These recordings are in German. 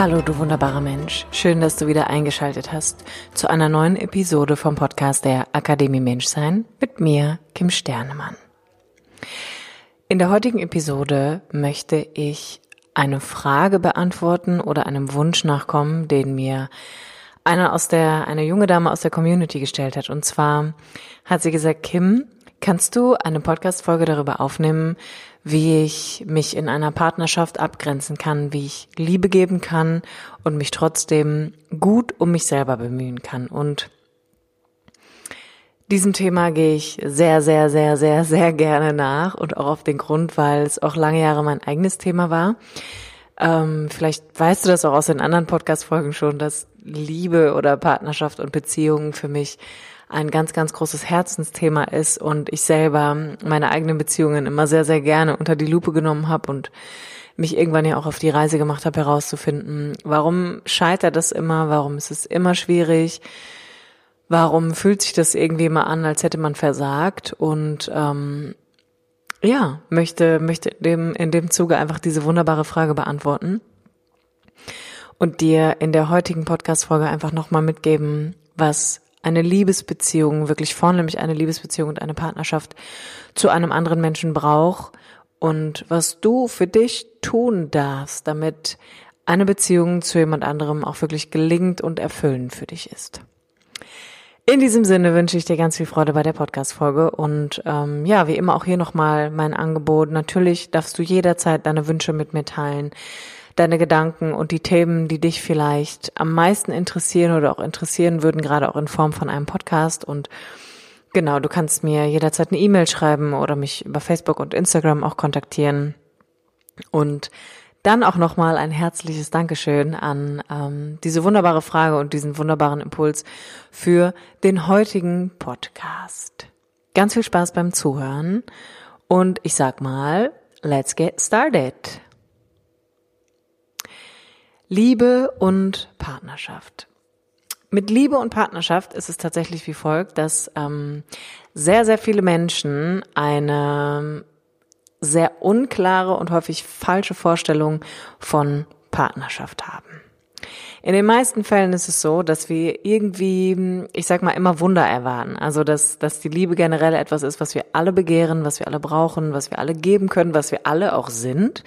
Hallo, du wunderbarer Mensch. Schön, dass du wieder eingeschaltet hast zu einer neuen Episode vom Podcast der Akademie Menschsein mit mir, Kim Sternemann. In der heutigen Episode möchte ich eine Frage beantworten oder einem Wunsch nachkommen, den mir eine aus der, eine junge Dame aus der Community gestellt hat. Und zwar hat sie gesagt, Kim, kannst du eine Podcast-Folge darüber aufnehmen, wie ich mich in einer Partnerschaft abgrenzen kann, wie ich Liebe geben kann und mich trotzdem gut um mich selber bemühen kann. Und diesem Thema gehe ich sehr, sehr, sehr, sehr, sehr gerne nach und auch auf den Grund, weil es auch lange Jahre mein eigenes Thema war. Ähm, vielleicht weißt du das auch aus den anderen Podcast-Folgen schon, dass Liebe oder Partnerschaft und Beziehungen für mich ein ganz, ganz großes Herzensthema ist und ich selber meine eigenen Beziehungen immer sehr, sehr gerne unter die Lupe genommen habe und mich irgendwann ja auch auf die Reise gemacht habe, herauszufinden, warum scheitert das immer, warum ist es immer schwierig, warum fühlt sich das irgendwie immer an, als hätte man versagt und ähm, ja, möchte, möchte dem, in dem Zuge einfach diese wunderbare Frage beantworten und dir in der heutigen Podcast-Folge einfach nochmal mitgeben, was eine Liebesbeziehung, wirklich vornehmlich eine Liebesbeziehung und eine Partnerschaft zu einem anderen Menschen braucht und was du für dich tun darfst, damit eine Beziehung zu jemand anderem auch wirklich gelingt und erfüllend für dich ist. In diesem Sinne wünsche ich dir ganz viel Freude bei der Podcast-Folge und ähm, ja, wie immer auch hier nochmal mein Angebot. Natürlich darfst du jederzeit deine Wünsche mit mir teilen deine Gedanken und die Themen, die dich vielleicht am meisten interessieren oder auch interessieren würden, gerade auch in Form von einem Podcast. Und genau, du kannst mir jederzeit eine E-Mail schreiben oder mich über Facebook und Instagram auch kontaktieren. Und dann auch nochmal ein herzliches Dankeschön an ähm, diese wunderbare Frage und diesen wunderbaren Impuls für den heutigen Podcast. Ganz viel Spaß beim Zuhören und ich sag mal, let's get started. Liebe und Partnerschaft. Mit Liebe und Partnerschaft ist es tatsächlich wie folgt, dass ähm, sehr, sehr viele Menschen eine sehr unklare und häufig falsche Vorstellung von Partnerschaft haben. In den meisten Fällen ist es so, dass wir irgendwie, ich sag mal, immer Wunder erwarten. Also, dass, dass die Liebe generell etwas ist, was wir alle begehren, was wir alle brauchen, was wir alle geben können, was wir alle auch sind.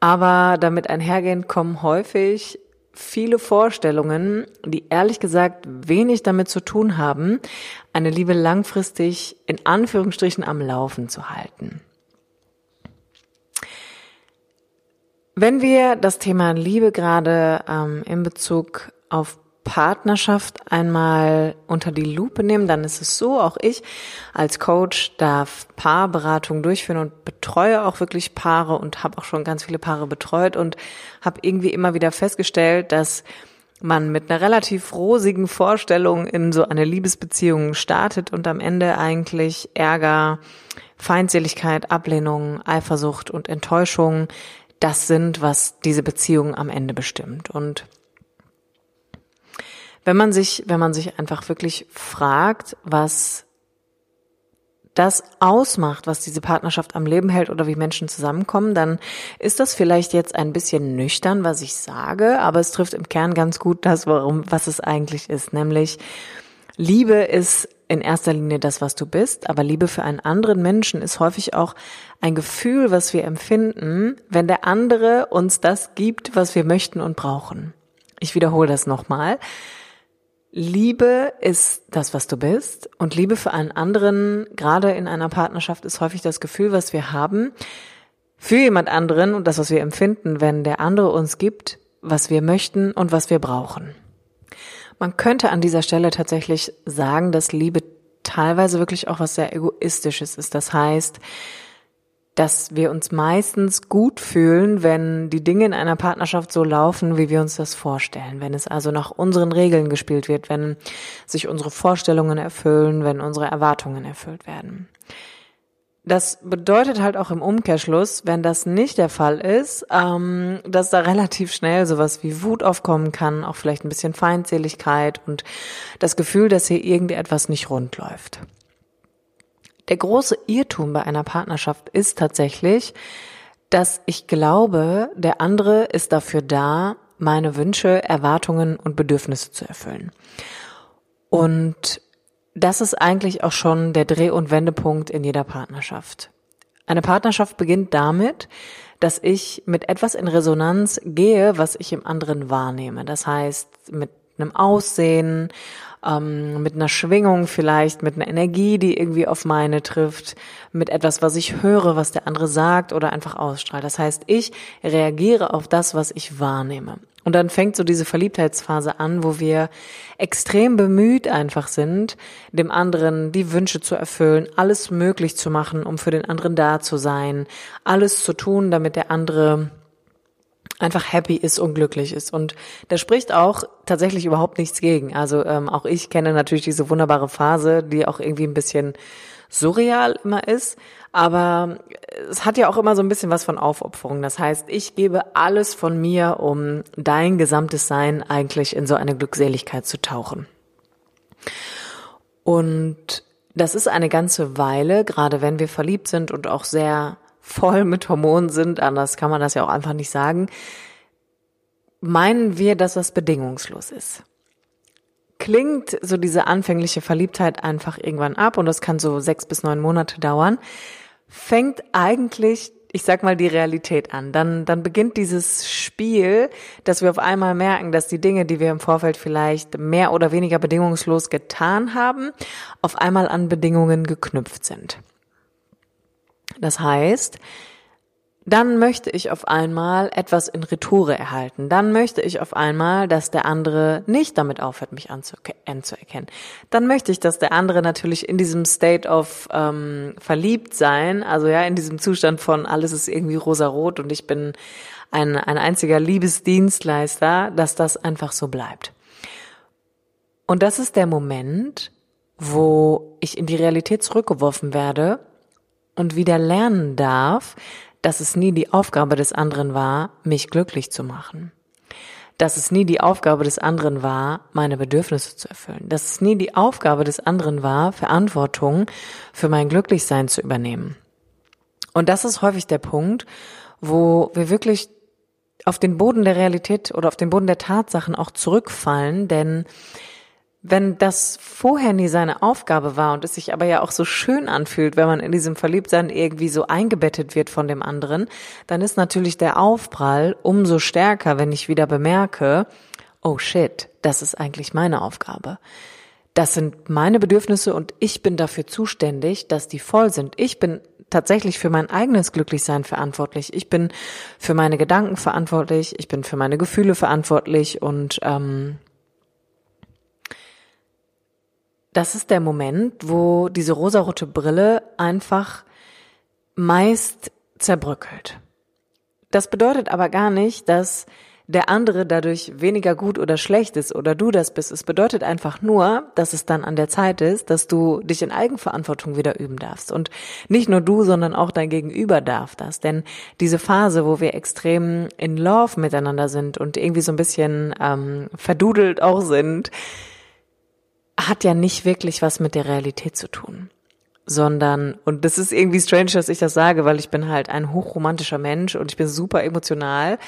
Aber damit einhergehend kommen häufig viele Vorstellungen, die ehrlich gesagt wenig damit zu tun haben, eine Liebe langfristig in Anführungsstrichen am Laufen zu halten. Wenn wir das Thema Liebe gerade ähm, in Bezug auf Partnerschaft einmal unter die Lupe nehmen, dann ist es so, auch ich als Coach darf Paarberatung durchführen und betreue auch wirklich Paare und habe auch schon ganz viele Paare betreut und habe irgendwie immer wieder festgestellt, dass man mit einer relativ rosigen Vorstellung in so eine Liebesbeziehung startet und am Ende eigentlich Ärger, Feindseligkeit, Ablehnung, Eifersucht und Enttäuschung das sind, was diese Beziehung am Ende bestimmt. Und wenn man sich, wenn man sich einfach wirklich fragt, was das ausmacht, was diese Partnerschaft am Leben hält oder wie Menschen zusammenkommen, dann ist das vielleicht jetzt ein bisschen nüchtern, was ich sage, aber es trifft im Kern ganz gut das, warum, was es eigentlich ist, nämlich Liebe ist in erster Linie das, was du bist, aber Liebe für einen anderen Menschen ist häufig auch ein Gefühl, was wir empfinden, wenn der andere uns das gibt, was wir möchten und brauchen. Ich wiederhole das nochmal. Liebe ist das, was du bist. Und Liebe für einen anderen, gerade in einer Partnerschaft, ist häufig das Gefühl, was wir haben für jemand anderen und das, was wir empfinden, wenn der andere uns gibt, was wir möchten und was wir brauchen. Man könnte an dieser Stelle tatsächlich sagen, dass Liebe teilweise wirklich auch was sehr Egoistisches ist. Das heißt, dass wir uns meistens gut fühlen, wenn die Dinge in einer Partnerschaft so laufen, wie wir uns das vorstellen. Wenn es also nach unseren Regeln gespielt wird, wenn sich unsere Vorstellungen erfüllen, wenn unsere Erwartungen erfüllt werden. Das bedeutet halt auch im Umkehrschluss, wenn das nicht der Fall ist, ähm, dass da relativ schnell sowas wie Wut aufkommen kann, auch vielleicht ein bisschen Feindseligkeit und das Gefühl, dass hier irgendetwas nicht rund läuft. Der große Irrtum bei einer Partnerschaft ist tatsächlich, dass ich glaube, der andere ist dafür da, meine Wünsche, Erwartungen und Bedürfnisse zu erfüllen. Und das ist eigentlich auch schon der Dreh- und Wendepunkt in jeder Partnerschaft. Eine Partnerschaft beginnt damit, dass ich mit etwas in Resonanz gehe, was ich im anderen wahrnehme. Das heißt, mit einem Aussehen, ähm, mit einer Schwingung vielleicht, mit einer Energie, die irgendwie auf meine trifft, mit etwas, was ich höre, was der andere sagt oder einfach ausstrahlt. Das heißt, ich reagiere auf das, was ich wahrnehme. Und dann fängt so diese Verliebtheitsphase an, wo wir extrem bemüht einfach sind, dem anderen die Wünsche zu erfüllen, alles möglich zu machen, um für den anderen da zu sein, alles zu tun, damit der andere einfach happy ist und glücklich ist. Und da spricht auch tatsächlich überhaupt nichts gegen. Also ähm, auch ich kenne natürlich diese wunderbare Phase, die auch irgendwie ein bisschen surreal immer ist. Aber es hat ja auch immer so ein bisschen was von Aufopferung. Das heißt, ich gebe alles von mir, um dein gesamtes Sein eigentlich in so eine Glückseligkeit zu tauchen. Und das ist eine ganze Weile, gerade wenn wir verliebt sind und auch sehr voll mit Hormonen sind, anders kann man das ja auch einfach nicht sagen, meinen wir, dass das bedingungslos ist. Klingt so diese anfängliche Verliebtheit einfach irgendwann ab und das kann so sechs bis neun Monate dauern, fängt eigentlich ich sag mal, die Realität an. Dann, dann beginnt dieses Spiel, dass wir auf einmal merken, dass die Dinge, die wir im Vorfeld vielleicht mehr oder weniger bedingungslos getan haben, auf einmal an Bedingungen geknüpft sind. Das heißt, dann möchte ich auf einmal etwas in Retoure erhalten. Dann möchte ich auf einmal, dass der andere nicht damit aufhört, mich anzuerkennen. Dann möchte ich, dass der andere natürlich in diesem State of ähm, verliebt sein, also ja, in diesem Zustand von alles ist irgendwie rosarot und ich bin ein, ein einziger Liebesdienstleister, dass das einfach so bleibt. Und das ist der Moment, wo ich in die Realität zurückgeworfen werde und wieder lernen darf, dass es nie die Aufgabe des anderen war, mich glücklich zu machen. Dass es nie die Aufgabe des anderen war, meine Bedürfnisse zu erfüllen. Dass es nie die Aufgabe des anderen war, Verantwortung für mein Glücklichsein zu übernehmen. Und das ist häufig der Punkt, wo wir wirklich auf den Boden der Realität oder auf den Boden der Tatsachen auch zurückfallen, denn wenn das vorher nie seine Aufgabe war und es sich aber ja auch so schön anfühlt, wenn man in diesem Verliebtsein irgendwie so eingebettet wird von dem anderen, dann ist natürlich der Aufprall umso stärker, wenn ich wieder bemerke, oh shit, das ist eigentlich meine Aufgabe. Das sind meine Bedürfnisse und ich bin dafür zuständig, dass die voll sind. Ich bin tatsächlich für mein eigenes Glücklichsein verantwortlich. Ich bin für meine Gedanken verantwortlich. Ich bin für meine Gefühle verantwortlich und ähm, das ist der Moment, wo diese rosarote Brille einfach meist zerbröckelt. Das bedeutet aber gar nicht, dass der andere dadurch weniger gut oder schlecht ist oder du das bist. Es bedeutet einfach nur, dass es dann an der Zeit ist, dass du dich in Eigenverantwortung wieder üben darfst. Und nicht nur du, sondern auch dein Gegenüber darf das. Denn diese Phase, wo wir extrem in Love miteinander sind und irgendwie so ein bisschen ähm, verdudelt auch sind, hat ja nicht wirklich was mit der Realität zu tun. Sondern, und das ist irgendwie strange, dass ich das sage, weil ich bin halt ein hochromantischer Mensch und ich bin super emotional.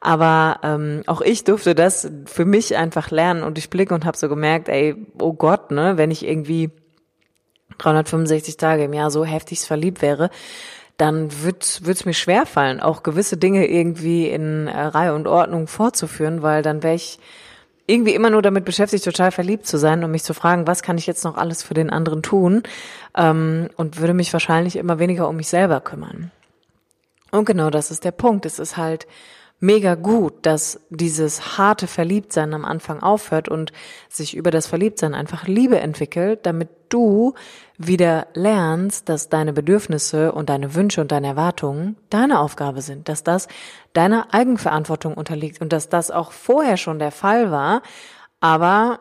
Aber ähm, auch ich durfte das für mich einfach lernen und ich blicke und habe so gemerkt, ey, oh Gott, ne, wenn ich irgendwie 365 Tage im Jahr so heftig verliebt wäre, dann wird es mir schwerfallen, auch gewisse Dinge irgendwie in äh, Reihe und Ordnung vorzuführen, weil dann wäre ich irgendwie immer nur damit beschäftigt, total verliebt zu sein und mich zu fragen, was kann ich jetzt noch alles für den anderen tun ähm, und würde mich wahrscheinlich immer weniger um mich selber kümmern. Und genau das ist der Punkt. Es ist halt mega gut, dass dieses harte Verliebtsein am Anfang aufhört und sich über das Verliebtsein einfach Liebe entwickelt, damit du wieder lernst, dass deine Bedürfnisse und deine Wünsche und deine Erwartungen deine Aufgabe sind, dass das deiner Eigenverantwortung unterliegt und dass das auch vorher schon der Fall war, aber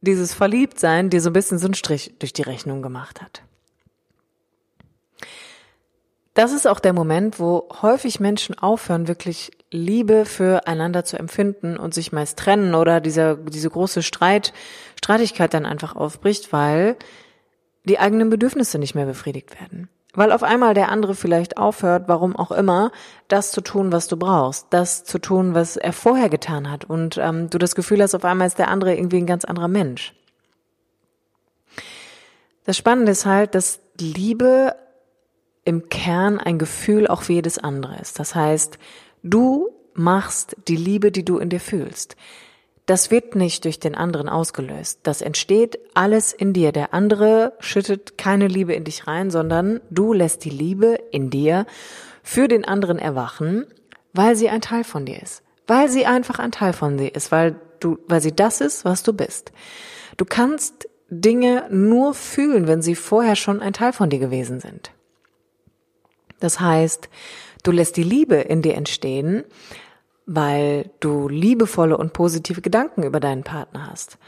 dieses Verliebtsein dir so ein bisschen so einen Strich durch die Rechnung gemacht hat. Das ist auch der Moment, wo häufig Menschen aufhören, wirklich Liebe füreinander zu empfinden und sich meist trennen oder dieser, diese große Streit, Streitigkeit dann einfach aufbricht, weil die eigenen Bedürfnisse nicht mehr befriedigt werden. Weil auf einmal der andere vielleicht aufhört, warum auch immer, das zu tun, was du brauchst, das zu tun, was er vorher getan hat und ähm, du das Gefühl hast, auf einmal ist der andere irgendwie ein ganz anderer Mensch. Das Spannende ist halt, dass Liebe im Kern ein Gefühl auch wie jedes andere ist. Das heißt, du machst die Liebe, die du in dir fühlst. Das wird nicht durch den anderen ausgelöst. Das entsteht alles in dir. Der andere schüttet keine Liebe in dich rein, sondern du lässt die Liebe in dir für den anderen erwachen, weil sie ein Teil von dir ist. Weil sie einfach ein Teil von dir ist, weil du, weil sie das ist, was du bist. Du kannst Dinge nur fühlen, wenn sie vorher schon ein Teil von dir gewesen sind. Das heißt, du lässt die Liebe in dir entstehen, weil du liebevolle und positive Gedanken über deinen Partner hast.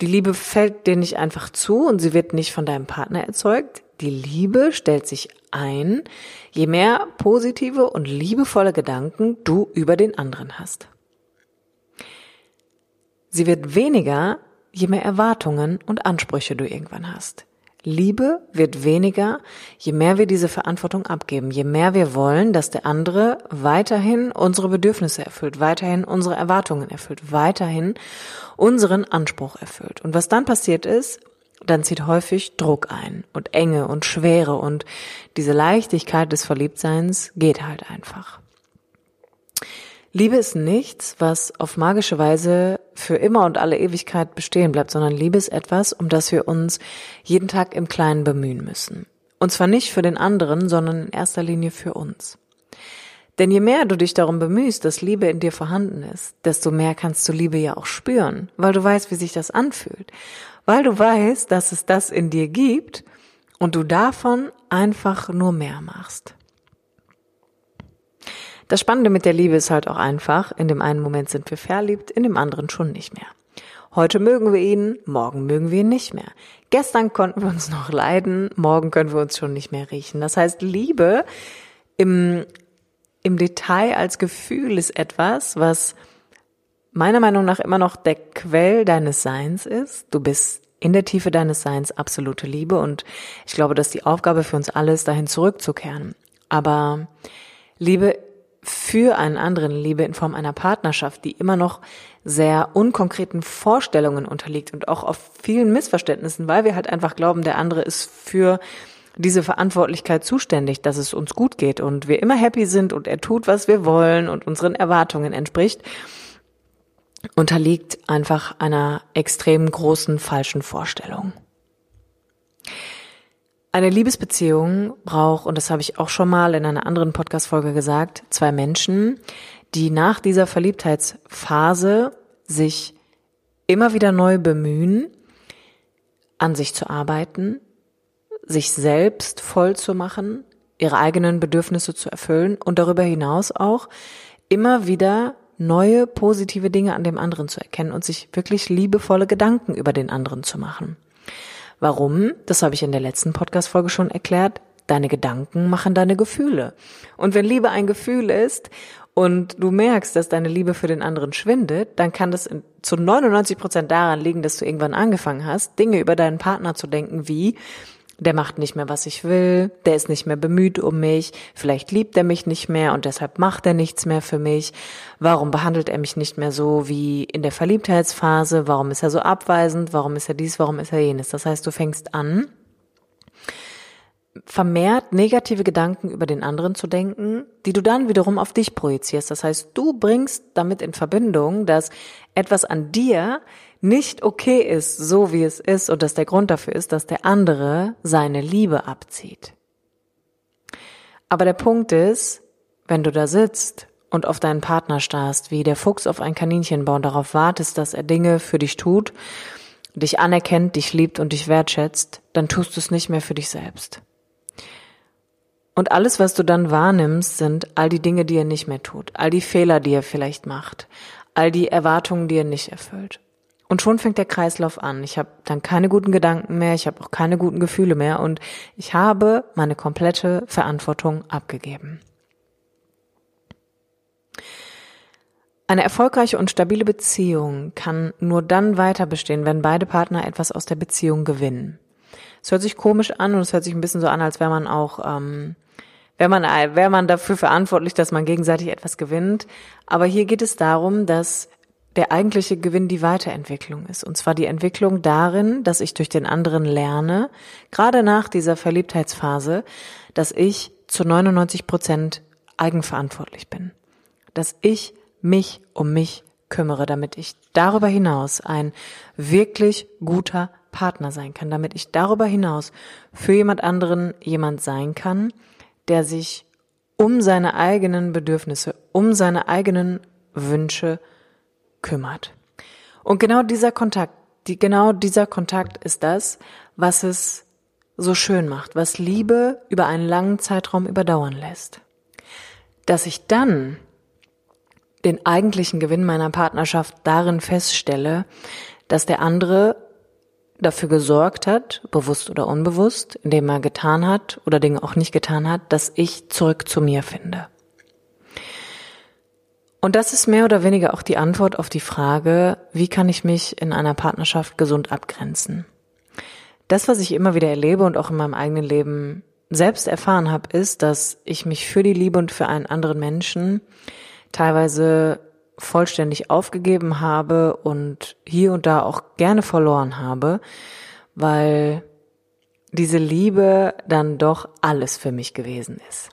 Die Liebe fällt dir nicht einfach zu und sie wird nicht von deinem Partner erzeugt. Die Liebe stellt sich ein, je mehr positive und liebevolle Gedanken du über den anderen hast. Sie wird weniger, je mehr Erwartungen und Ansprüche du irgendwann hast. Liebe wird weniger, je mehr wir diese Verantwortung abgeben, je mehr wir wollen, dass der andere weiterhin unsere Bedürfnisse erfüllt, weiterhin unsere Erwartungen erfüllt, weiterhin unseren Anspruch erfüllt. Und was dann passiert ist, dann zieht häufig Druck ein und Enge und Schwere und diese Leichtigkeit des Verliebtseins geht halt einfach. Liebe ist nichts, was auf magische Weise für immer und alle Ewigkeit bestehen bleibt, sondern Liebe ist etwas, um das wir uns jeden Tag im Kleinen bemühen müssen. Und zwar nicht für den anderen, sondern in erster Linie für uns. Denn je mehr du dich darum bemühst, dass Liebe in dir vorhanden ist, desto mehr kannst du Liebe ja auch spüren, weil du weißt, wie sich das anfühlt, weil du weißt, dass es das in dir gibt und du davon einfach nur mehr machst. Das Spannende mit der Liebe ist halt auch einfach, in dem einen Moment sind wir verliebt, in dem anderen schon nicht mehr. Heute mögen wir ihn, morgen mögen wir ihn nicht mehr. Gestern konnten wir uns noch leiden, morgen können wir uns schon nicht mehr riechen. Das heißt, Liebe im, im Detail als Gefühl ist etwas, was meiner Meinung nach immer noch der Quell deines Seins ist. Du bist in der Tiefe deines Seins absolute Liebe und ich glaube, dass die Aufgabe für uns alle ist, dahin zurückzukehren. Aber Liebe für einen anderen Liebe in Form einer Partnerschaft, die immer noch sehr unkonkreten Vorstellungen unterliegt und auch auf vielen Missverständnissen, weil wir halt einfach glauben, der andere ist für diese Verantwortlichkeit zuständig, dass es uns gut geht und wir immer happy sind und er tut, was wir wollen und unseren Erwartungen entspricht, unterliegt einfach einer extrem großen falschen Vorstellung. Eine Liebesbeziehung braucht, und das habe ich auch schon mal in einer anderen Podcast-Folge gesagt, zwei Menschen, die nach dieser Verliebtheitsphase sich immer wieder neu bemühen, an sich zu arbeiten, sich selbst voll zu machen, ihre eigenen Bedürfnisse zu erfüllen und darüber hinaus auch immer wieder neue positive Dinge an dem anderen zu erkennen und sich wirklich liebevolle Gedanken über den anderen zu machen. Warum? Das habe ich in der letzten Podcast-Folge schon erklärt. Deine Gedanken machen deine Gefühle. Und wenn Liebe ein Gefühl ist und du merkst, dass deine Liebe für den anderen schwindet, dann kann das zu 99 Prozent daran liegen, dass du irgendwann angefangen hast, Dinge über deinen Partner zu denken wie, der macht nicht mehr, was ich will, der ist nicht mehr bemüht um mich, vielleicht liebt er mich nicht mehr und deshalb macht er nichts mehr für mich. Warum behandelt er mich nicht mehr so wie in der Verliebtheitsphase? Warum ist er so abweisend? Warum ist er dies? Warum ist er jenes? Das heißt, du fängst an, vermehrt negative Gedanken über den anderen zu denken, die du dann wiederum auf dich projizierst. Das heißt, du bringst damit in Verbindung, dass etwas an dir nicht okay ist, so wie es ist und dass der Grund dafür ist, dass der andere seine Liebe abzieht. Aber der Punkt ist, wenn du da sitzt und auf deinen Partner starrst, wie der Fuchs auf ein Kaninchenbau und darauf wartest, dass er Dinge für dich tut, dich anerkennt, dich liebt und dich wertschätzt, dann tust du es nicht mehr für dich selbst. Und alles, was du dann wahrnimmst, sind all die Dinge, die er nicht mehr tut, all die Fehler, die er vielleicht macht, all die Erwartungen, die er nicht erfüllt. Und schon fängt der Kreislauf an. Ich habe dann keine guten Gedanken mehr, ich habe auch keine guten Gefühle mehr und ich habe meine komplette Verantwortung abgegeben. Eine erfolgreiche und stabile Beziehung kann nur dann weiter bestehen, wenn beide Partner etwas aus der Beziehung gewinnen. Es hört sich komisch an und es hört sich ein bisschen so an, als wäre man auch, ähm, wäre man, wäre man dafür verantwortlich, dass man gegenseitig etwas gewinnt. Aber hier geht es darum, dass der eigentliche Gewinn die Weiterentwicklung ist. Und zwar die Entwicklung darin, dass ich durch den anderen lerne, gerade nach dieser Verliebtheitsphase, dass ich zu 99 Prozent eigenverantwortlich bin. Dass ich mich um mich kümmere, damit ich darüber hinaus ein wirklich guter Partner sein kann, damit ich darüber hinaus für jemand anderen jemand sein kann, der sich um seine eigenen Bedürfnisse, um seine eigenen Wünsche kümmert. Und genau dieser Kontakt, die, genau dieser Kontakt ist das, was es so schön macht, was Liebe über einen langen Zeitraum überdauern lässt. Dass ich dann den eigentlichen Gewinn meiner Partnerschaft darin feststelle, dass der andere dafür gesorgt hat, bewusst oder unbewusst, indem er getan hat oder Dinge auch nicht getan hat, dass ich zurück zu mir finde. Und das ist mehr oder weniger auch die Antwort auf die Frage, wie kann ich mich in einer Partnerschaft gesund abgrenzen? Das, was ich immer wieder erlebe und auch in meinem eigenen Leben selbst erfahren habe, ist, dass ich mich für die Liebe und für einen anderen Menschen teilweise vollständig aufgegeben habe und hier und da auch gerne verloren habe, weil diese Liebe dann doch alles für mich gewesen ist.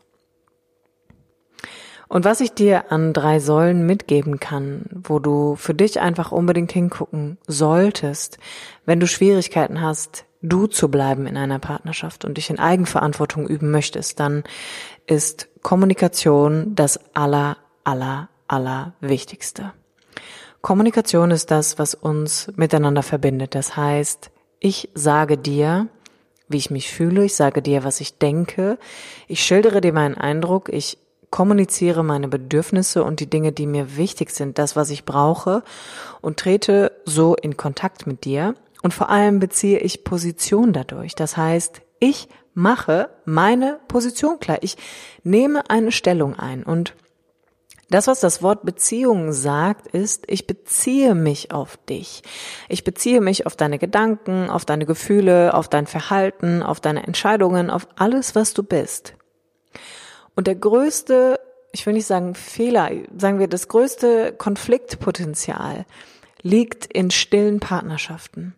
Und was ich dir an drei Säulen mitgeben kann, wo du für dich einfach unbedingt hingucken solltest, wenn du Schwierigkeiten hast, du zu bleiben in einer Partnerschaft und dich in Eigenverantwortung üben möchtest, dann ist Kommunikation das aller, aller, aller Wichtigste. Kommunikation ist das, was uns miteinander verbindet. Das heißt, ich sage dir, wie ich mich fühle, ich sage dir, was ich denke, ich schildere dir meinen Eindruck, ich kommuniziere meine Bedürfnisse und die Dinge, die mir wichtig sind, das, was ich brauche und trete so in Kontakt mit dir. Und vor allem beziehe ich Position dadurch. Das heißt, ich mache meine Position klar. Ich nehme eine Stellung ein und das, was das Wort Beziehung sagt, ist, ich beziehe mich auf dich. Ich beziehe mich auf deine Gedanken, auf deine Gefühle, auf dein Verhalten, auf deine Entscheidungen, auf alles, was du bist. Und der größte, ich will nicht sagen Fehler, sagen wir, das größte Konfliktpotenzial liegt in stillen Partnerschaften.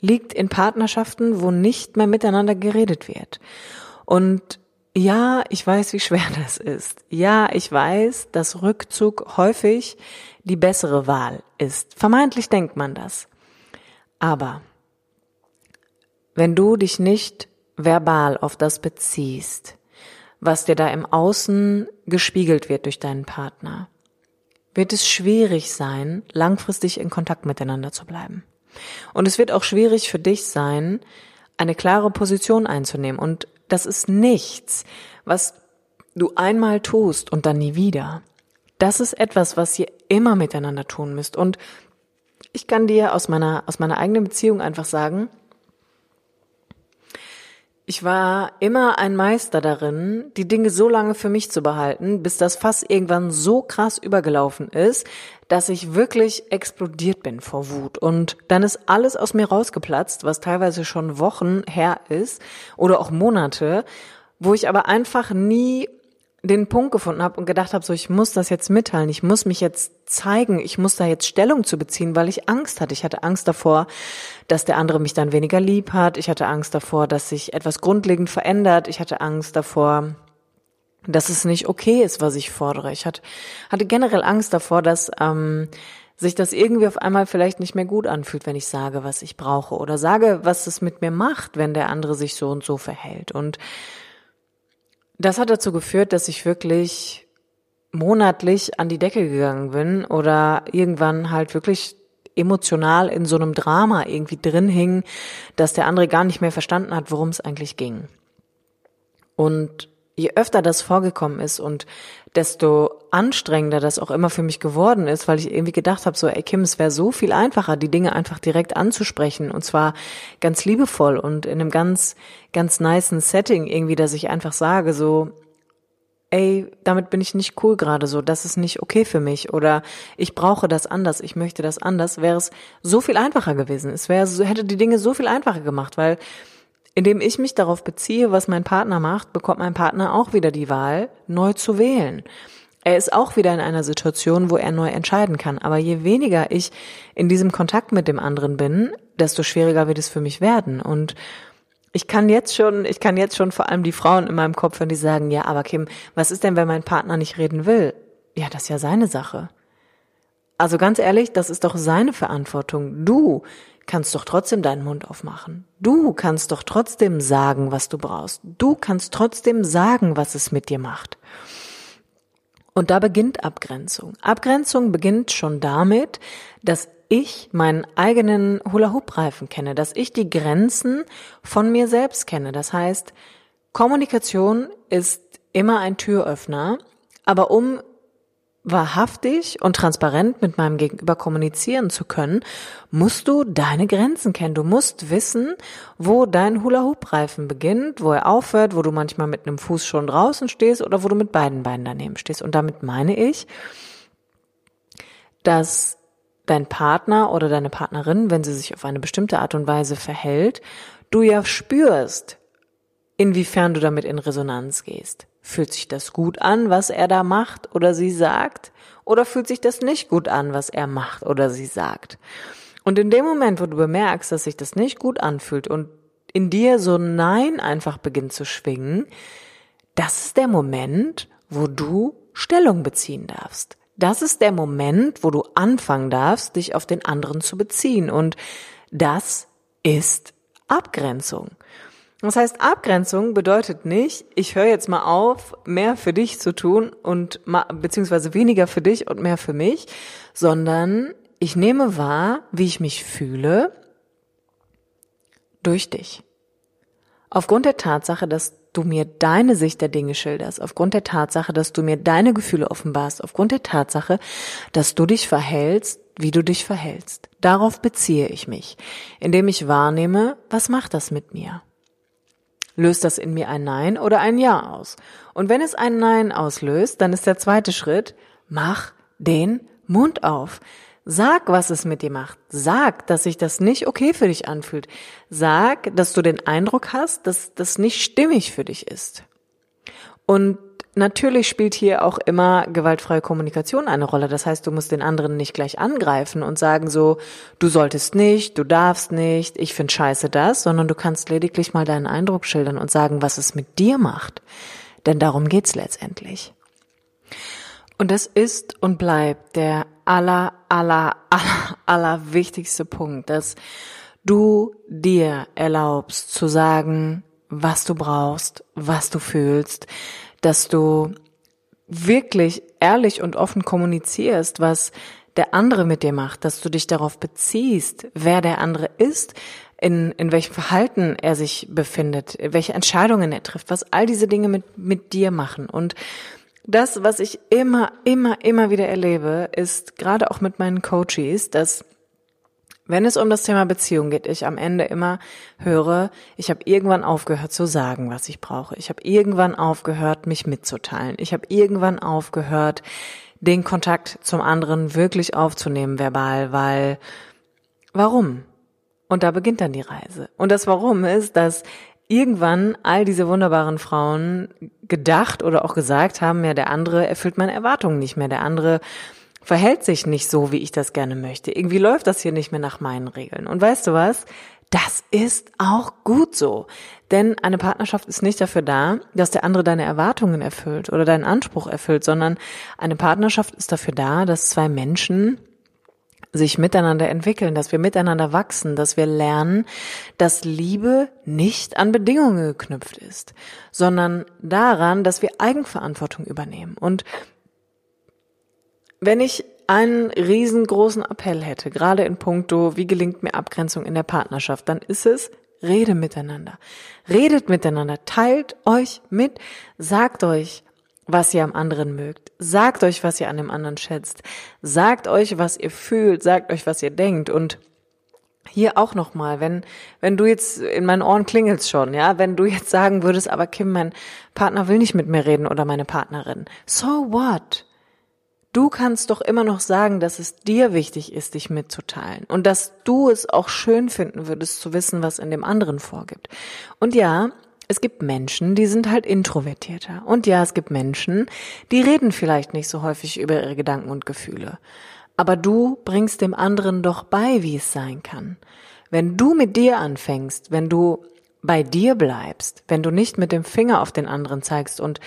Liegt in Partnerschaften, wo nicht mehr miteinander geredet wird. Und ja, ich weiß, wie schwer das ist. Ja, ich weiß, dass Rückzug häufig die bessere Wahl ist. Vermeintlich denkt man das. Aber wenn du dich nicht verbal auf das beziehst, was dir da im Außen gespiegelt wird durch deinen Partner, wird es schwierig sein, langfristig in Kontakt miteinander zu bleiben. Und es wird auch schwierig für dich sein, eine klare Position einzunehmen. Und das ist nichts, was du einmal tust und dann nie wieder. Das ist etwas, was ihr immer miteinander tun müsst. Und ich kann dir aus meiner, aus meiner eigenen Beziehung einfach sagen, ich war immer ein Meister darin, die Dinge so lange für mich zu behalten, bis das Fass irgendwann so krass übergelaufen ist, dass ich wirklich explodiert bin vor Wut. Und dann ist alles aus mir rausgeplatzt, was teilweise schon Wochen her ist oder auch Monate, wo ich aber einfach nie den Punkt gefunden habe und gedacht habe, so ich muss das jetzt mitteilen, ich muss mich jetzt zeigen, ich muss da jetzt Stellung zu beziehen, weil ich Angst hatte. Ich hatte Angst davor, dass der andere mich dann weniger lieb hat. Ich hatte Angst davor, dass sich etwas grundlegend verändert. Ich hatte Angst davor, dass es nicht okay ist, was ich fordere. Ich hatte, hatte generell Angst davor, dass ähm, sich das irgendwie auf einmal vielleicht nicht mehr gut anfühlt, wenn ich sage, was ich brauche oder sage, was es mit mir macht, wenn der andere sich so und so verhält. Und das hat dazu geführt, dass ich wirklich monatlich an die Decke gegangen bin oder irgendwann halt wirklich emotional in so einem Drama irgendwie drin hing, dass der andere gar nicht mehr verstanden hat, worum es eigentlich ging. Und je öfter das vorgekommen ist und desto anstrengender das auch immer für mich geworden ist, weil ich irgendwie gedacht habe, so, ey Kim, es wäre so viel einfacher, die Dinge einfach direkt anzusprechen und zwar ganz liebevoll und in einem ganz, ganz niceen Setting irgendwie, dass ich einfach sage, so, ey, damit bin ich nicht cool gerade so, das ist nicht okay für mich oder ich brauche das anders, ich möchte das anders, wäre es so viel einfacher gewesen. Es wäre, hätte die Dinge so viel einfacher gemacht, weil indem ich mich darauf beziehe, was mein Partner macht, bekommt mein Partner auch wieder die Wahl, neu zu wählen. Er ist auch wieder in einer Situation, wo er neu entscheiden kann. Aber je weniger ich in diesem Kontakt mit dem anderen bin, desto schwieriger wird es für mich werden. Und ich kann jetzt schon, ich kann jetzt schon vor allem die Frauen in meinem Kopf, wenn die sagen, ja, aber Kim, was ist denn, wenn mein Partner nicht reden will? Ja, das ist ja seine Sache. Also ganz ehrlich, das ist doch seine Verantwortung. Du kannst doch trotzdem deinen Mund aufmachen. Du kannst doch trotzdem sagen, was du brauchst. Du kannst trotzdem sagen, was es mit dir macht. Und da beginnt Abgrenzung. Abgrenzung beginnt schon damit, dass ich meinen eigenen Hula-Hoop-Reifen kenne, dass ich die Grenzen von mir selbst kenne. Das heißt, Kommunikation ist immer ein Türöffner, aber um wahrhaftig und transparent mit meinem Gegenüber kommunizieren zu können, musst du deine Grenzen kennen. Du musst wissen, wo dein Hula-Hoop-Reifen beginnt, wo er aufhört, wo du manchmal mit einem Fuß schon draußen stehst oder wo du mit beiden Beinen daneben stehst. Und damit meine ich, dass dein Partner oder deine Partnerin, wenn sie sich auf eine bestimmte Art und Weise verhält, du ja spürst, inwiefern du damit in Resonanz gehst. Fühlt sich das gut an, was er da macht oder sie sagt? Oder fühlt sich das nicht gut an, was er macht oder sie sagt? Und in dem Moment, wo du bemerkst, dass sich das nicht gut anfühlt und in dir so Nein einfach beginnt zu schwingen, das ist der Moment, wo du Stellung beziehen darfst. Das ist der Moment, wo du anfangen darfst, dich auf den anderen zu beziehen. Und das ist Abgrenzung. Das heißt, Abgrenzung bedeutet nicht, ich höre jetzt mal auf, mehr für dich zu tun und beziehungsweise weniger für dich und mehr für mich, sondern ich nehme wahr, wie ich mich fühle durch dich. Aufgrund der Tatsache, dass du mir deine Sicht der Dinge schilderst, aufgrund der Tatsache, dass du mir deine Gefühle offenbarst, aufgrund der Tatsache, dass du dich verhältst, wie du dich verhältst. Darauf beziehe ich mich, indem ich wahrnehme, was macht das mit mir? Löst das in mir ein Nein oder ein Ja aus? Und wenn es ein Nein auslöst, dann ist der zweite Schritt, mach den Mund auf. Sag, was es mit dir macht. Sag, dass sich das nicht okay für dich anfühlt. Sag, dass du den Eindruck hast, dass das nicht stimmig für dich ist. Und Natürlich spielt hier auch immer gewaltfreie Kommunikation eine Rolle. Das heißt, du musst den anderen nicht gleich angreifen und sagen so, du solltest nicht, du darfst nicht, ich finde scheiße das, sondern du kannst lediglich mal deinen Eindruck schildern und sagen, was es mit dir macht. Denn darum geht's letztendlich. Und das ist und bleibt der aller, aller, aller, aller wichtigste Punkt, dass du dir erlaubst zu sagen, was du brauchst, was du fühlst, dass du wirklich ehrlich und offen kommunizierst, was der andere mit dir macht, dass du dich darauf beziehst, wer der andere ist, in, in welchem Verhalten er sich befindet, welche Entscheidungen er trifft, was all diese Dinge mit, mit dir machen. Und das, was ich immer, immer, immer wieder erlebe, ist gerade auch mit meinen Coaches, dass wenn es um das Thema Beziehung geht, ich am Ende immer höre, ich habe irgendwann aufgehört zu sagen, was ich brauche. Ich habe irgendwann aufgehört, mich mitzuteilen. Ich habe irgendwann aufgehört, den Kontakt zum anderen wirklich aufzunehmen verbal, weil warum? Und da beginnt dann die Reise. Und das Warum ist, dass irgendwann all diese wunderbaren Frauen gedacht oder auch gesagt haben, ja, der andere erfüllt meine Erwartungen nicht mehr, der andere verhält sich nicht so, wie ich das gerne möchte. Irgendwie läuft das hier nicht mehr nach meinen Regeln. Und weißt du was? Das ist auch gut so. Denn eine Partnerschaft ist nicht dafür da, dass der andere deine Erwartungen erfüllt oder deinen Anspruch erfüllt, sondern eine Partnerschaft ist dafür da, dass zwei Menschen sich miteinander entwickeln, dass wir miteinander wachsen, dass wir lernen, dass Liebe nicht an Bedingungen geknüpft ist, sondern daran, dass wir Eigenverantwortung übernehmen. Und Wenn ich einen riesengroßen Appell hätte, gerade in puncto, wie gelingt mir Abgrenzung in der Partnerschaft, dann ist es, rede miteinander. Redet miteinander, teilt euch mit, sagt euch, was ihr am anderen mögt. Sagt euch, was ihr an dem anderen schätzt. Sagt euch, was ihr fühlt. Sagt euch, was ihr denkt. Und hier auch nochmal, wenn, wenn du jetzt, in meinen Ohren klingelt's schon, ja, wenn du jetzt sagen würdest, aber Kim, mein Partner will nicht mit mir reden oder meine Partnerin. So what? Du kannst doch immer noch sagen, dass es dir wichtig ist, dich mitzuteilen und dass du es auch schön finden würdest zu wissen, was in dem anderen vorgibt. Und ja, es gibt Menschen, die sind halt introvertierter. Und ja, es gibt Menschen, die reden vielleicht nicht so häufig über ihre Gedanken und Gefühle. Aber du bringst dem anderen doch bei, wie es sein kann. Wenn du mit dir anfängst, wenn du bei dir bleibst, wenn du nicht mit dem Finger auf den anderen zeigst und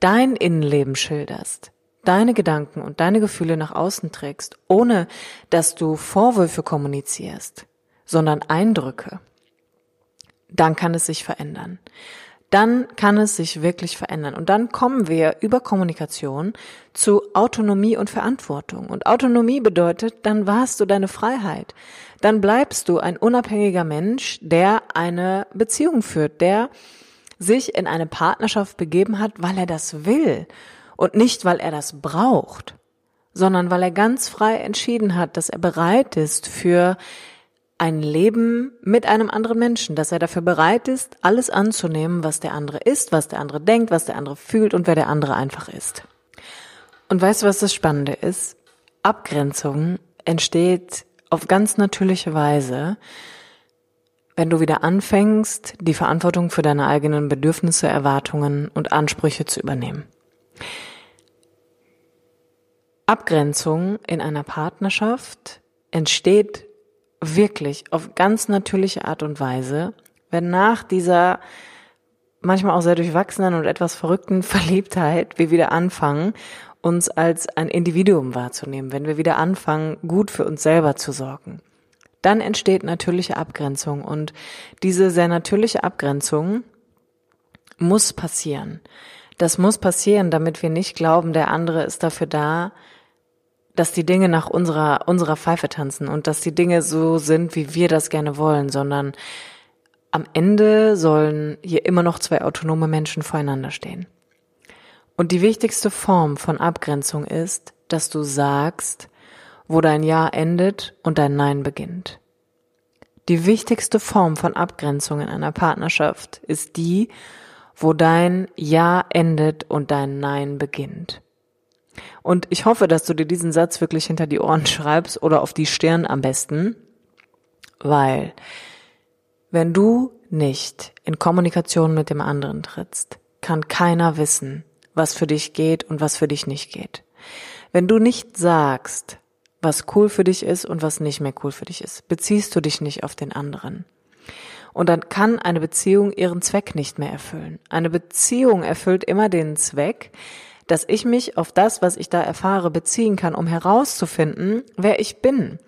dein Innenleben schilderst, deine Gedanken und deine Gefühle nach außen trägst, ohne dass du Vorwürfe kommunizierst, sondern Eindrücke, dann kann es sich verändern. Dann kann es sich wirklich verändern. Und dann kommen wir über Kommunikation zu Autonomie und Verantwortung. Und Autonomie bedeutet, dann warst du deine Freiheit. Dann bleibst du ein unabhängiger Mensch, der eine Beziehung führt, der sich in eine Partnerschaft begeben hat, weil er das will und nicht, weil er das braucht, sondern weil er ganz frei entschieden hat, dass er bereit ist für ein Leben mit einem anderen Menschen, dass er dafür bereit ist, alles anzunehmen, was der andere ist, was der andere denkt, was der andere fühlt und wer der andere einfach ist. Und weißt du, was das Spannende ist? Abgrenzung entsteht auf ganz natürliche Weise, wenn du wieder anfängst, die Verantwortung für deine eigenen Bedürfnisse, Erwartungen und Ansprüche zu übernehmen. Abgrenzung in einer Partnerschaft entsteht wirklich auf ganz natürliche Art und Weise, wenn nach dieser manchmal auch sehr durchwachsenen und etwas verrückten Verliebtheit wir wieder anfangen, uns als ein Individuum wahrzunehmen, wenn wir wieder anfangen, gut für uns selber zu sorgen. Dann entsteht natürliche Abgrenzung und diese sehr natürliche Abgrenzung muss passieren. Das muss passieren, damit wir nicht glauben, der andere ist dafür da, dass die Dinge nach unserer, unserer Pfeife tanzen und dass die Dinge so sind, wie wir das gerne wollen, sondern am Ende sollen hier immer noch zwei autonome Menschen voreinander stehen. Und die wichtigste Form von Abgrenzung ist, dass du sagst, wo dein Ja endet und dein Nein beginnt. Die wichtigste Form von Abgrenzung in einer Partnerschaft ist die, wo dein Ja endet und dein Nein beginnt. Und ich hoffe, dass du dir diesen Satz wirklich hinter die Ohren schreibst oder auf die Stirn am besten, weil wenn du nicht in Kommunikation mit dem anderen trittst, kann keiner wissen, was für dich geht und was für dich nicht geht. Wenn du nicht sagst, was cool für dich ist und was nicht mehr cool für dich ist, beziehst du dich nicht auf den anderen. Und dann kann eine Beziehung ihren Zweck nicht mehr erfüllen. Eine Beziehung erfüllt immer den Zweck, dass ich mich auf das, was ich da erfahre, beziehen kann, um herauszufinden, wer ich bin.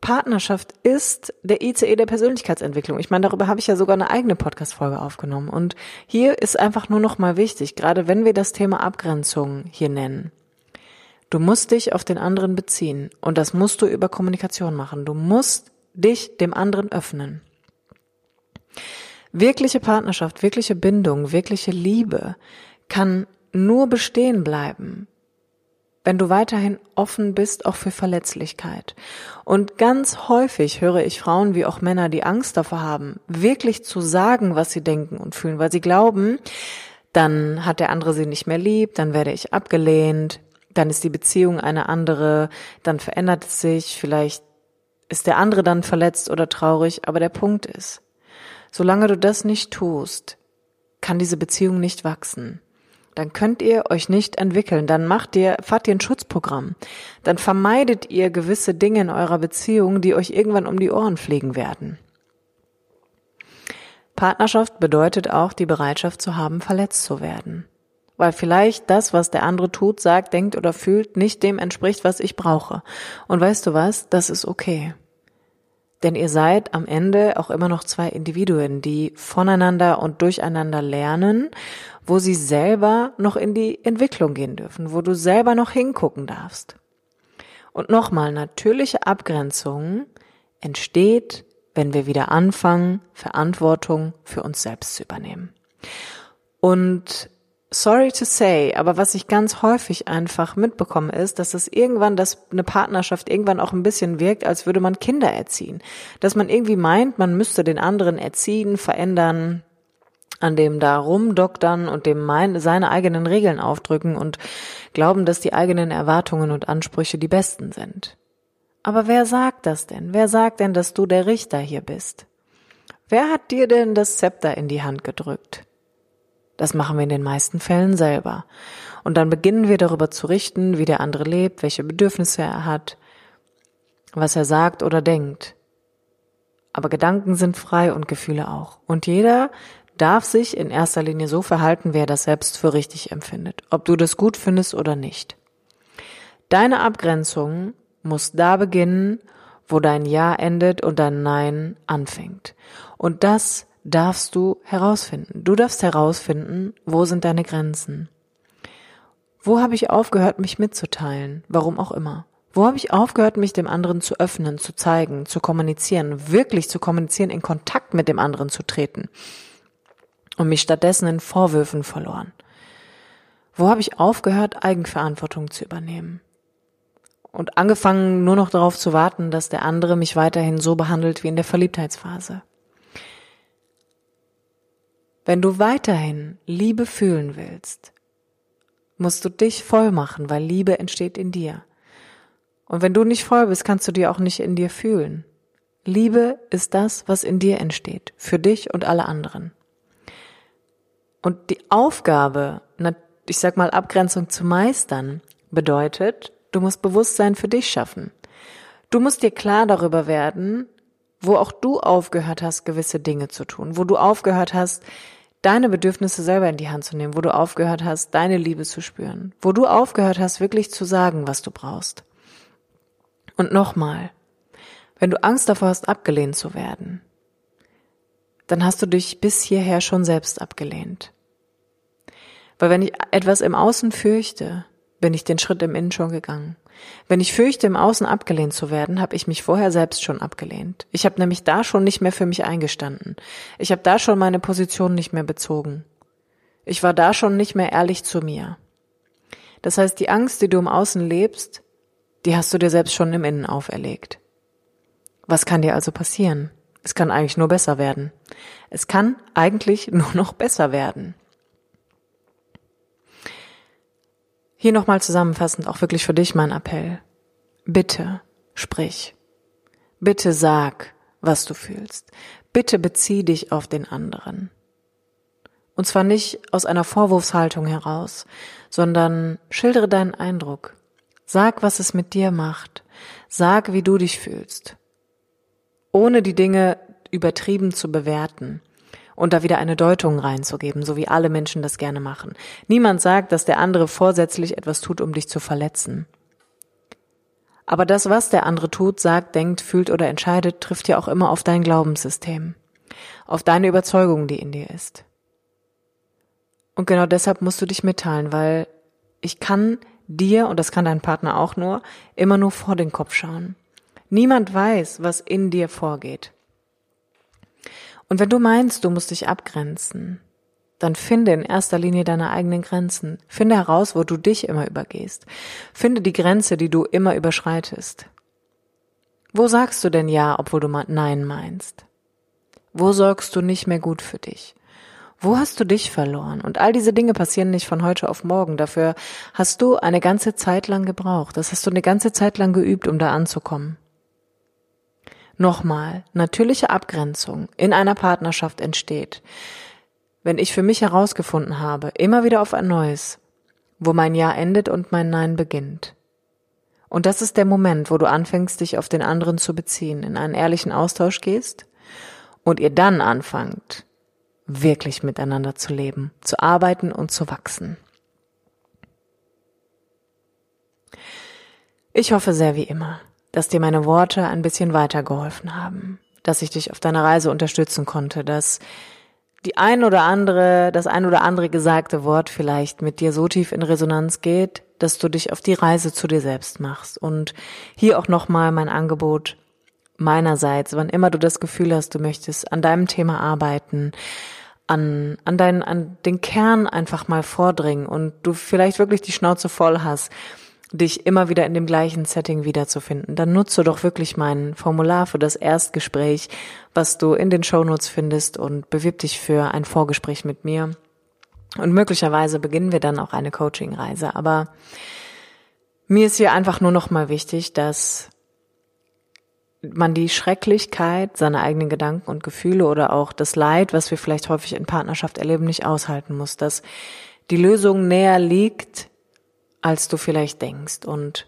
Partnerschaft ist der ICE der Persönlichkeitsentwicklung. Ich meine, darüber habe ich ja sogar eine eigene Podcast-Folge aufgenommen. Und hier ist einfach nur noch mal wichtig, gerade wenn wir das Thema Abgrenzung hier nennen. Du musst dich auf den anderen beziehen. Und das musst du über Kommunikation machen. Du musst dich dem anderen öffnen. Wirkliche Partnerschaft, wirkliche Bindung, wirkliche Liebe kann nur bestehen bleiben, wenn du weiterhin offen bist, auch für Verletzlichkeit. Und ganz häufig höre ich Frauen wie auch Männer, die Angst davor haben, wirklich zu sagen, was sie denken und fühlen, weil sie glauben, dann hat der andere sie nicht mehr lieb, dann werde ich abgelehnt, dann ist die Beziehung eine andere, dann verändert es sich, vielleicht ist der andere dann verletzt oder traurig, aber der Punkt ist, Solange du das nicht tust, kann diese Beziehung nicht wachsen. Dann könnt ihr euch nicht entwickeln. Dann macht ihr, fahrt ihr ein Schutzprogramm. Dann vermeidet ihr gewisse Dinge in eurer Beziehung, die euch irgendwann um die Ohren fliegen werden. Partnerschaft bedeutet auch die Bereitschaft zu haben, verletzt zu werden. Weil vielleicht das, was der andere tut, sagt, denkt oder fühlt, nicht dem entspricht, was ich brauche. Und weißt du was? Das ist okay. Denn ihr seid am Ende auch immer noch zwei Individuen, die voneinander und durcheinander lernen, wo sie selber noch in die Entwicklung gehen dürfen, wo du selber noch hingucken darfst. Und nochmal, natürliche Abgrenzung entsteht, wenn wir wieder anfangen, Verantwortung für uns selbst zu übernehmen. Und sorry to say, aber was ich ganz häufig einfach mitbekomme, ist, dass es irgendwann, dass eine Partnerschaft irgendwann auch ein bisschen wirkt, als würde man Kinder erziehen. Dass man irgendwie meint, man müsste den anderen erziehen, verändern, an dem da rumdoktern und dem mein, seine eigenen Regeln aufdrücken und glauben, dass die eigenen Erwartungen und Ansprüche die besten sind. Aber wer sagt das denn? Wer sagt denn, dass du der Richter hier bist? Wer hat dir denn das Zepter in die Hand gedrückt? Das machen wir in den meisten Fällen selber. Und dann beginnen wir darüber zu richten, wie der andere lebt, welche Bedürfnisse er hat, was er sagt oder denkt. Aber Gedanken sind frei und Gefühle auch. Und jeder darf sich in erster Linie so verhalten, wer das selbst für richtig empfindet, ob du das gut findest oder nicht. Deine Abgrenzung muss da beginnen, wo dein Ja endet und dein Nein anfängt. Und das darfst du herausfinden. Du darfst herausfinden, wo sind deine Grenzen. Wo habe ich aufgehört, mich mitzuteilen? Warum auch immer. Wo habe ich aufgehört, mich dem anderen zu öffnen, zu zeigen, zu kommunizieren, wirklich zu kommunizieren, in Kontakt mit dem anderen zu treten? Und mich stattdessen in Vorwürfen verloren. Wo habe ich aufgehört, Eigenverantwortung zu übernehmen? Und angefangen nur noch darauf zu warten, dass der andere mich weiterhin so behandelt wie in der Verliebtheitsphase. Wenn du weiterhin Liebe fühlen willst, musst du dich voll machen, weil Liebe entsteht in dir. Und wenn du nicht voll bist, kannst du die auch nicht in dir fühlen. Liebe ist das, was in dir entsteht, für dich und alle anderen. Und die Aufgabe, ich sag mal, Abgrenzung zu meistern, bedeutet, du musst Bewusstsein für dich schaffen. Du musst dir klar darüber werden, wo auch du aufgehört hast, gewisse Dinge zu tun, wo du aufgehört hast, deine Bedürfnisse selber in die Hand zu nehmen, wo du aufgehört hast, deine Liebe zu spüren, wo du aufgehört hast, wirklich zu sagen, was du brauchst. Und nochmal, wenn du Angst davor hast, abgelehnt zu werden, dann hast du dich bis hierher schon selbst abgelehnt. Weil wenn ich etwas im Außen fürchte, bin ich den Schritt im Innen schon gegangen. Wenn ich fürchte, im Außen abgelehnt zu werden, habe ich mich vorher selbst schon abgelehnt. Ich habe nämlich da schon nicht mehr für mich eingestanden. Ich habe da schon meine Position nicht mehr bezogen. Ich war da schon nicht mehr ehrlich zu mir. Das heißt, die Angst, die du im Außen lebst, die hast du dir selbst schon im Innen auferlegt. Was kann dir also passieren? Es kann eigentlich nur besser werden. Es kann eigentlich nur noch besser werden. Hier nochmal zusammenfassend auch wirklich für dich mein Appell. Bitte sprich. Bitte sag, was du fühlst. Bitte bezieh dich auf den anderen. Und zwar nicht aus einer Vorwurfshaltung heraus, sondern schildere deinen Eindruck. Sag, was es mit dir macht. Sag, wie du dich fühlst. Ohne die Dinge übertrieben zu bewerten und da wieder eine Deutung reinzugeben, so wie alle Menschen das gerne machen. Niemand sagt, dass der andere vorsätzlich etwas tut, um dich zu verletzen. Aber das, was der andere tut, sagt, denkt, fühlt oder entscheidet, trifft ja auch immer auf dein Glaubenssystem, auf deine Überzeugung, die in dir ist. Und genau deshalb musst du dich mitteilen, weil ich kann dir, und das kann dein Partner auch nur, immer nur vor den Kopf schauen. Niemand weiß, was in dir vorgeht. Und wenn du meinst, du musst dich abgrenzen, dann finde in erster Linie deine eigenen Grenzen. Finde heraus, wo du dich immer übergehst. Finde die Grenze, die du immer überschreitest. Wo sagst du denn Ja, obwohl du Nein meinst? Wo sorgst du nicht mehr gut für dich? Wo hast du dich verloren? Und all diese Dinge passieren nicht von heute auf morgen. Dafür hast du eine ganze Zeit lang gebraucht. Das hast du eine ganze Zeit lang geübt, um da anzukommen. Nochmal, natürliche Abgrenzung in einer Partnerschaft entsteht, wenn ich für mich herausgefunden habe, immer wieder auf ein neues, wo mein Ja endet und mein Nein beginnt. Und das ist der Moment, wo du anfängst, dich auf den anderen zu beziehen, in einen ehrlichen Austausch gehst und ihr dann anfangt, wirklich miteinander zu leben, zu arbeiten und zu wachsen. Ich hoffe sehr wie immer, dass dir meine Worte ein bisschen weitergeholfen haben, dass ich dich auf deiner Reise unterstützen konnte, dass die ein oder andere, das ein oder andere gesagte Wort vielleicht mit dir so tief in Resonanz geht, dass du dich auf die Reise zu dir selbst machst. Und hier auch nochmal mein Angebot meinerseits, wann immer du das Gefühl hast, du möchtest an deinem Thema arbeiten, an, an deinen, an den Kern einfach mal vordringen und du vielleicht wirklich die Schnauze voll hast, dich immer wieder in dem gleichen Setting wiederzufinden, dann nutze doch wirklich mein Formular für das Erstgespräch, was du in den Shownotes findest und bewirb dich für ein Vorgespräch mit mir. Und möglicherweise beginnen wir dann auch eine Coaching-Reise. Aber mir ist hier einfach nur noch mal wichtig, dass man die Schrecklichkeit seiner eigenen Gedanken und Gefühle oder auch das Leid, was wir vielleicht häufig in Partnerschaft erleben, nicht aushalten muss, dass die Lösung näher liegt, als du vielleicht denkst und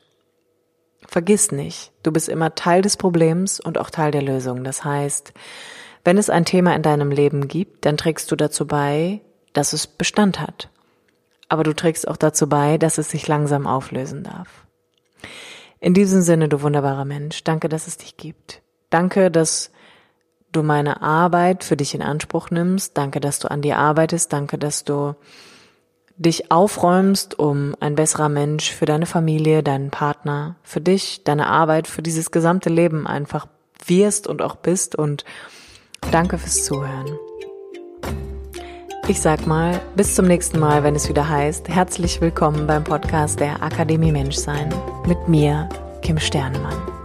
vergiss nicht, du bist immer Teil des Problems und auch Teil der Lösung. Das heißt, wenn es ein Thema in deinem Leben gibt, dann trägst du dazu bei, dass es Bestand hat. Aber du trägst auch dazu bei, dass es sich langsam auflösen darf. In diesem Sinne, du wunderbarer Mensch, danke, dass es dich gibt. Danke, dass du meine Arbeit für dich in Anspruch nimmst. Danke, dass du an dir arbeitest. Danke, dass du dich aufräumst, um ein besserer Mensch für deine Familie, deinen Partner, für dich, deine Arbeit, für dieses gesamte Leben einfach wirst und auch bist. Und danke fürs Zuhören. Ich sag mal, bis zum nächsten Mal, wenn es wieder heißt, herzlich willkommen beim Podcast der Akademie Menschsein mit mir, Kim Sternemann.